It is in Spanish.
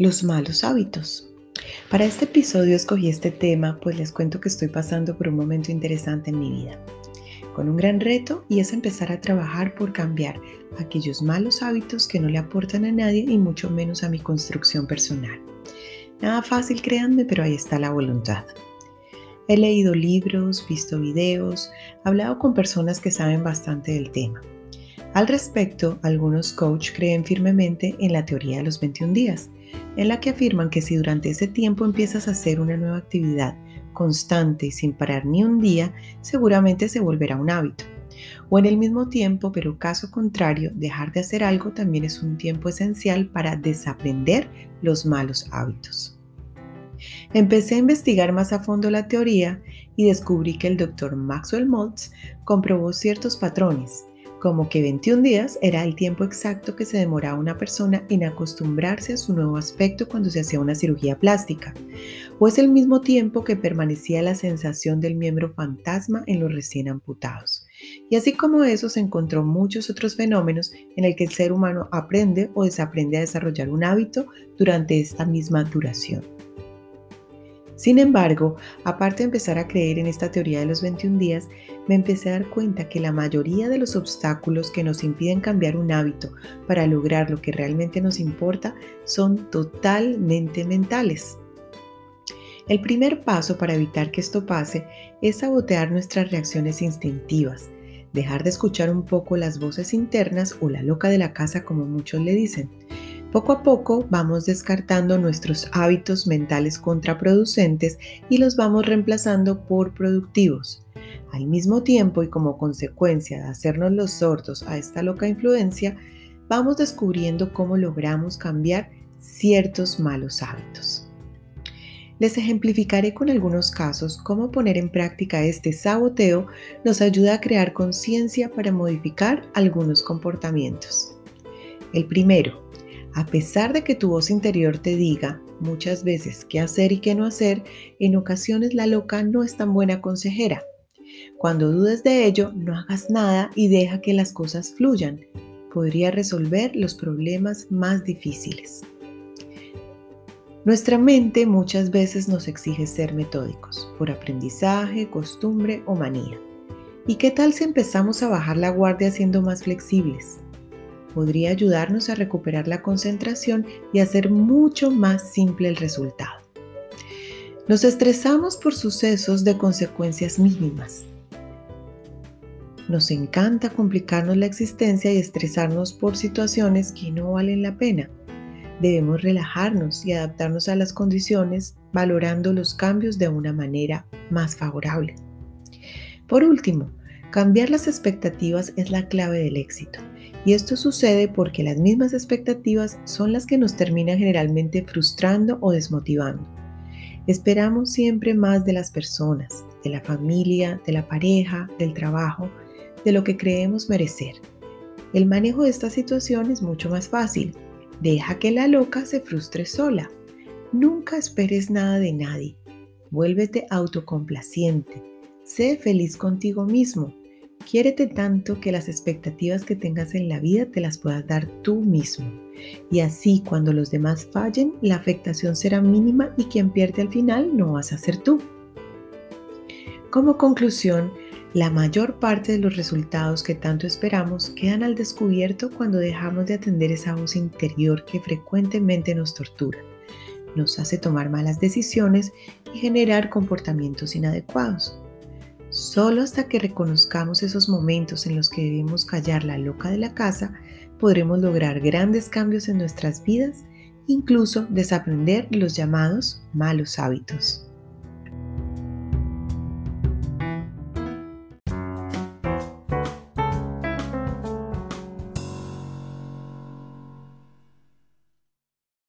Los malos hábitos. Para este episodio escogí este tema, pues les cuento que estoy pasando por un momento interesante en mi vida, con un gran reto y es empezar a trabajar por cambiar aquellos malos hábitos que no le aportan a nadie y mucho menos a mi construcción personal. Nada fácil, créanme, pero ahí está la voluntad. He leído libros, visto videos, hablado con personas que saben bastante del tema. Al respecto, algunos coach creen firmemente en la teoría de los 21 días, en la que afirman que si durante ese tiempo empiezas a hacer una nueva actividad constante y sin parar ni un día, seguramente se volverá un hábito. O en el mismo tiempo, pero caso contrario, dejar de hacer algo también es un tiempo esencial para desaprender los malos hábitos. Empecé a investigar más a fondo la teoría y descubrí que el doctor Maxwell Maltz comprobó ciertos patrones como que 21 días era el tiempo exacto que se demoraba una persona en acostumbrarse a su nuevo aspecto cuando se hacía una cirugía plástica, o es el mismo tiempo que permanecía la sensación del miembro fantasma en los recién amputados. Y así como eso se encontró muchos otros fenómenos en el que el ser humano aprende o desaprende a desarrollar un hábito durante esta misma duración. Sin embargo, aparte de empezar a creer en esta teoría de los 21 días, me empecé a dar cuenta que la mayoría de los obstáculos que nos impiden cambiar un hábito para lograr lo que realmente nos importa son totalmente mentales. El primer paso para evitar que esto pase es sabotear nuestras reacciones instintivas, dejar de escuchar un poco las voces internas o la loca de la casa como muchos le dicen poco a poco vamos descartando nuestros hábitos mentales contraproducentes y los vamos reemplazando por productivos. Al mismo tiempo y como consecuencia de hacernos los sordos a esta loca influencia, vamos descubriendo cómo logramos cambiar ciertos malos hábitos. Les ejemplificaré con algunos casos cómo poner en práctica este saboteo nos ayuda a crear conciencia para modificar algunos comportamientos. El primero, a pesar de que tu voz interior te diga muchas veces qué hacer y qué no hacer, en ocasiones la loca no es tan buena consejera. Cuando dudes de ello, no hagas nada y deja que las cosas fluyan. Podría resolver los problemas más difíciles. Nuestra mente muchas veces nos exige ser metódicos, por aprendizaje, costumbre o manía. ¿Y qué tal si empezamos a bajar la guardia siendo más flexibles? Podría ayudarnos a recuperar la concentración y hacer mucho más simple el resultado. Nos estresamos por sucesos de consecuencias mínimas. Nos encanta complicarnos la existencia y estresarnos por situaciones que no valen la pena. Debemos relajarnos y adaptarnos a las condiciones valorando los cambios de una manera más favorable. Por último, cambiar las expectativas es la clave del éxito. Y esto sucede porque las mismas expectativas son las que nos terminan generalmente frustrando o desmotivando. Esperamos siempre más de las personas, de la familia, de la pareja, del trabajo, de lo que creemos merecer. El manejo de esta situación es mucho más fácil. Deja que la loca se frustre sola. Nunca esperes nada de nadie. Vuélvete autocomplaciente. Sé feliz contigo mismo Quiérete tanto que las expectativas que tengas en la vida te las puedas dar tú mismo. Y así cuando los demás fallen, la afectación será mínima y quien pierde al final no vas a ser tú. Como conclusión, la mayor parte de los resultados que tanto esperamos quedan al descubierto cuando dejamos de atender esa voz interior que frecuentemente nos tortura, nos hace tomar malas decisiones y generar comportamientos inadecuados. Solo hasta que reconozcamos esos momentos en los que debemos callar la loca de la casa, podremos lograr grandes cambios en nuestras vidas, incluso desaprender los llamados malos hábitos.